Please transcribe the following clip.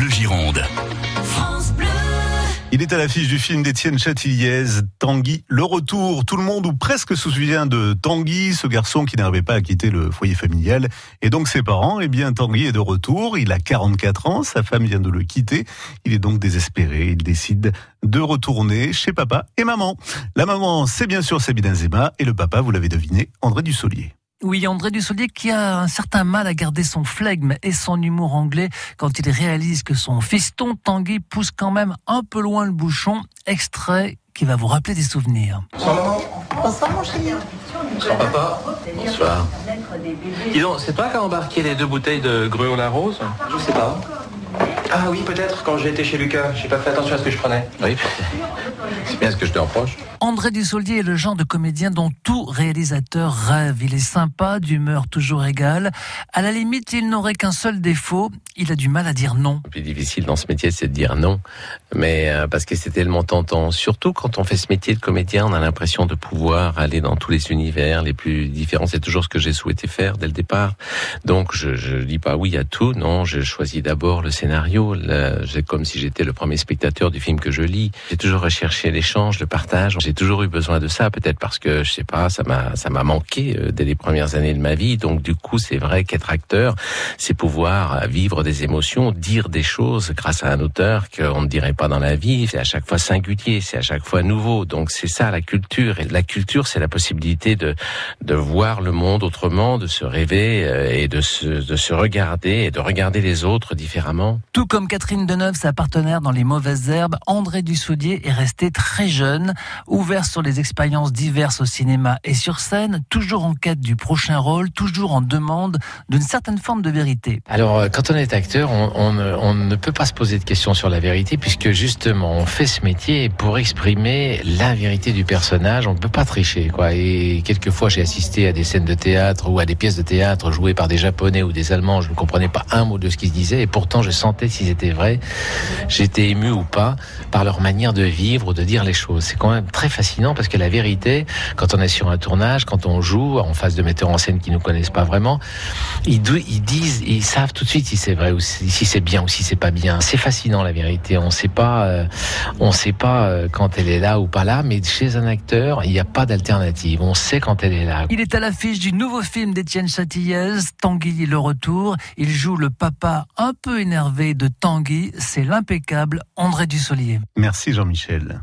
Bleu Gironde. Il est à l'affiche du film d'Étienne Châtilliez, Tanguy, le retour. Tout le monde ou presque se souvient de Tanguy, ce garçon qui n'arrivait pas à quitter le foyer familial et donc ses parents. Eh bien, Tanguy est de retour. Il a 44 ans. Sa femme vient de le quitter. Il est donc désespéré. Il décide de retourner chez papa et maman. La maman, c'est bien sûr Sabine Zema et le papa, vous l'avez deviné, André Dussolier. Oui, André Dussolier qui a un certain mal à garder son flegme et son humour anglais quand il réalise que son fiston Tanguy pousse quand même un peu loin le bouchon. Extrait qui va vous rappeler des souvenirs. Bonsoir maman. Bonsoir mon chéri. Bonsoir papa. Bonsoir. Dis donc, c'est toi qui as embarqué les deux bouteilles de gruau la rose Je sais pas. Ah oui, peut-être quand j'ai été chez Lucas. J'ai pas fait attention à ce que je prenais. Oui, c'est bien ce que je te reproche. André Dussolier est le genre de comédien dont tout réalisateur rêve. Il est sympa, d'humeur toujours égale. À la limite, il n'aurait qu'un seul défaut. Il a du mal à dire non. Le plus difficile dans ce métier, c'est de dire non. Mais euh, parce que c'est tellement tentant. Surtout quand on fait ce métier de comédien, on a l'impression de pouvoir aller dans tous les univers les plus différents. C'est toujours ce que j'ai souhaité faire dès le départ. Donc, je, je dis pas oui à tout. Non, je choisis d'abord le scénario. C'est comme si j'étais le premier spectateur du film que je lis. J'ai toujours recherché l'échange, le partage. J'ai toujours eu besoin de ça, peut-être parce que je sais pas, ça m'a ça m'a manqué euh, dès les premières années de ma vie. Donc du coup, c'est vrai qu'être acteur, c'est pouvoir vivre des émotions, dire des choses grâce à un auteur qu'on ne dirait pas dans la vie. C'est à chaque fois singulier, c'est à chaque fois nouveau. Donc c'est ça la culture. Et la culture, c'est la possibilité de de voir le monde autrement, de se rêver euh, et de se de se regarder et de regarder les autres différemment. Tout comme Catherine Deneuve, sa partenaire dans Les Mauvaises Herbes, André Dussaudier est resté très jeune, ouvert sur les expériences diverses au cinéma et sur scène, toujours en quête du prochain rôle, toujours en demande d'une certaine forme de vérité. Alors, euh, quand on est acteur, on, ne peut pas se poser de questions sur la vérité, puisque justement, on fait ce métier pour exprimer la vérité du personnage. On ne peut pas tricher, quoi. Et quelquefois, j'ai assisté à des scènes de théâtre ou à des pièces de théâtre jouées par des Japonais ou des Allemands. Je ne comprenais pas un mot de ce qu'ils disaient, et pourtant, je sentais s'ils étaient vrais. J'étais ému ou pas par leur manière de vivre ou de dire les choses. C'est quand même très fascinant parce que la vérité, quand on est sur un tournage, quand on joue en face de metteurs en scène qui nous connaissent pas vraiment, ils, ils disent, ils savent tout de suite si c'est vrai ou si, si c'est bien ou si c'est pas bien. C'est fascinant la vérité. On sait pas, euh, on sait pas euh, quand elle est là ou pas là, mais chez un acteur, il n'y a pas d'alternative. On sait quand elle est là. Il est à l'affiche du nouveau film d'Étienne Châtillez, Tanguy le retour. Il joue le papa un peu énervé de Tanguy. C'est l'impeccable André Dussolier. Merci Jean-Michel.